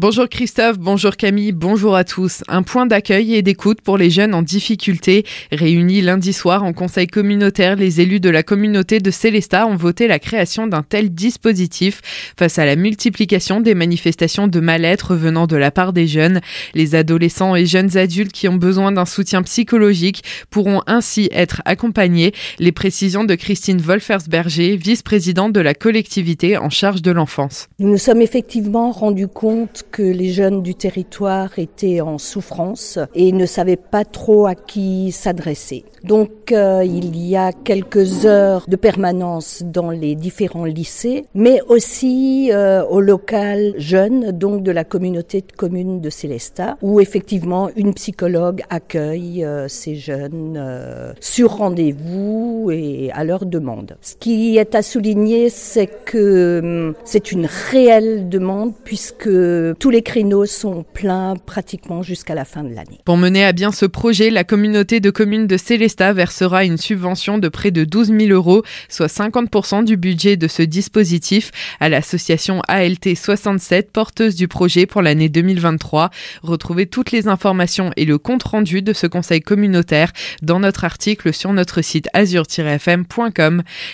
Bonjour Christophe, bonjour Camille, bonjour à tous. Un point d'accueil et d'écoute pour les jeunes en difficulté. Réunis lundi soir en conseil communautaire, les élus de la communauté de Célestat ont voté la création d'un tel dispositif face à la multiplication des manifestations de mal-être venant de la part des jeunes. Les adolescents et jeunes adultes qui ont besoin d'un soutien psychologique pourront ainsi être accompagnés. Les précisions de Christine Wolfersberger, vice-présidente de la collectivité en charge de l'enfance. Nous nous sommes effectivement rendus compte que les jeunes du territoire étaient en souffrance et ne savaient pas trop à qui s'adresser. Donc euh, il y a quelques heures de permanence dans les différents lycées, mais aussi euh, au local jeune, donc de la communauté de communes de Célestat, où effectivement une psychologue accueille euh, ces jeunes sur rendez-vous et à leur demande. Ce qui est à souligner, c'est que hum, c'est une réelle demande puisque tous les créneaux sont pleins pratiquement jusqu'à la fin de l'année. Pour mener à bien ce projet, la communauté de communes de Célestat versera une subvention de près de 12 000 euros, soit 50% du budget de ce dispositif, à l'association ALT 67, porteuse du projet pour l'année 2023. Retrouvez toutes les informations et le compte-rendu de ce conseil communautaire dans notre article sur notre site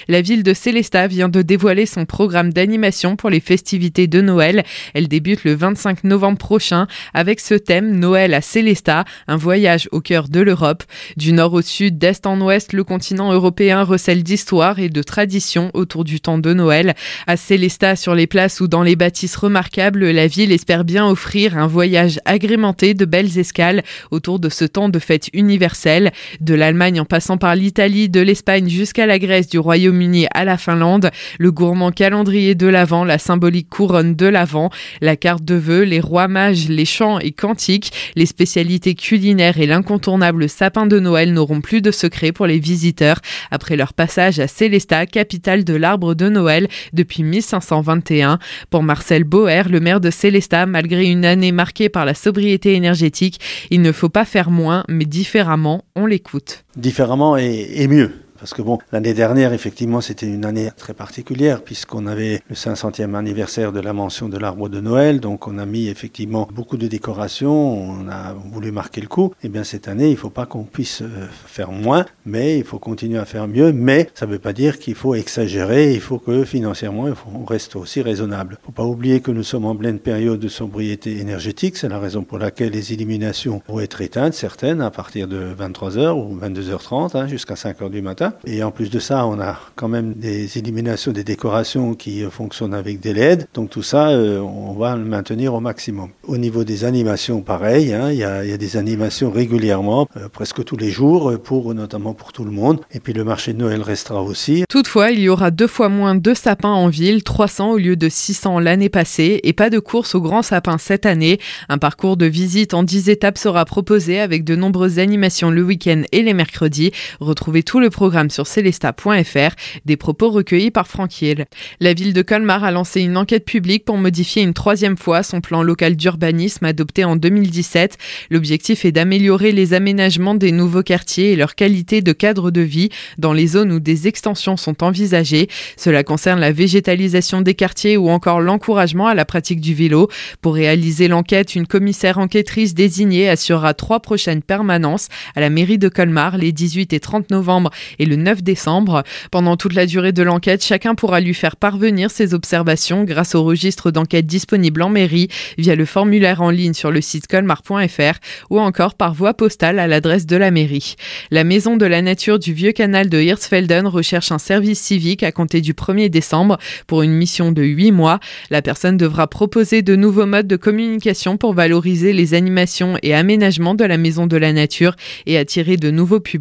La ville de Célestat vient de dévoiler son programme d'animation pour les festivités de Noël. Elle débute le 25 novembre prochain avec ce thème Noël à Célestat, un voyage au cœur de l'Europe. Du nord au sud, d'est en ouest, le continent européen recèle d'histoire et de traditions autour du temps de Noël. À Célestat, sur les places ou dans les bâtisses remarquables, la ville espère bien offrir un voyage agrémenté de belles escales autour de ce temps de fête universelle. De l'Allemagne en passant par l'Italie, de l'Espagne jusqu'à la Grèce, du Royaume-Uni à la Finlande, le gourmand calendrier de l'Avent, la symbolique couronne de l'Avent, la carte de vœux, les rois mages, les chants et cantiques, les spécialités culinaires et l'incontournable sapin de Noël n'auront plus de secret pour les visiteurs après leur passage à Célestat, capitale de l'arbre de Noël depuis 1521. Pour Marcel Boer, le maire de Célestat, malgré une année marquée par la sobriété énergétique, il ne faut pas faire moins, mais différemment, on l'écoute. Différemment et mieux. Parce que bon, l'année dernière, effectivement, c'était une année très particulière puisqu'on avait le 500e anniversaire de la mention de l'arbre de Noël. Donc, on a mis effectivement beaucoup de décorations. On a voulu marquer le coup. Eh bien, cette année, il ne faut pas qu'on puisse euh, faire moins, mais il faut continuer à faire mieux. Mais ça ne veut pas dire qu'il faut exagérer. Il faut que financièrement, on reste aussi raisonnable. Il ne faut pas oublier que nous sommes en pleine période de sobriété énergétique. C'est la raison pour laquelle les illuminations vont être éteintes, certaines à partir de 23h ou 22h30 hein, jusqu'à 5h du matin. Et en plus de ça, on a quand même des illuminations, des décorations qui euh, fonctionnent avec des LED. Donc tout ça, euh, on va le maintenir au maximum. Au niveau des animations, pareil, hein, il y, a, des animations régulièrement, euh, presque tous les jours, pour notamment pour tout le monde. Et puis le marché de Noël restera aussi. Toutefois, il y aura deux fois moins de sapins en ville, 300 au lieu de 600 l'année passée, et pas de course au grand sapin cette année. Un parcours de visite en 10 étapes sera proposé avec de nombreuses animations le week-end et les mercredis. Retrouvez tout le programme sur celesta.fr, des propos recueillis par Franck Hiel. La ville de Colmar a lancé une enquête publique pour modifier une troisième fois son plan local d'urbanisme adopté en 2017. L'objectif est d'améliorer les aménagements des nouveaux quartiers et leur qualité de cadre de vie dans les zones où des extensions sont envisagées. Cela concerne la végétalisation des quartiers ou encore l'encouragement à la pratique du vélo. Pour réaliser l'enquête, une commissaire enquêtrice désignée assurera trois prochaines permanences à la mairie de Colmar les 18 et 30 novembre et le 9 décembre. Pendant toute la durée de l'enquête, chacun pourra lui faire parvenir ses observations grâce au registre d'enquête disponible en mairie via le formulaire en ligne sur le site colmar.fr ou encore par voie postale à l'adresse de la mairie. La Maison de la Nature du Vieux Canal de Hirtsfelden recherche un service civique à compter du 1er décembre pour une mission de 8 mois. La personne devra proposer de nouveaux modes de communication pour valoriser les animations et aménagements de la Maison de la Nature et attirer de nouveaux publics.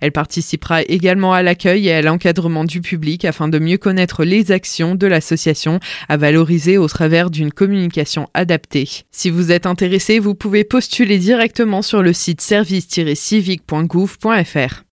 Elle participera également à l'accueil et à l'encadrement du public afin de mieux connaître les actions de l'association à valoriser au travers d'une communication adaptée. Si vous êtes intéressé, vous pouvez postuler directement sur le site service-civique.gouv.fr.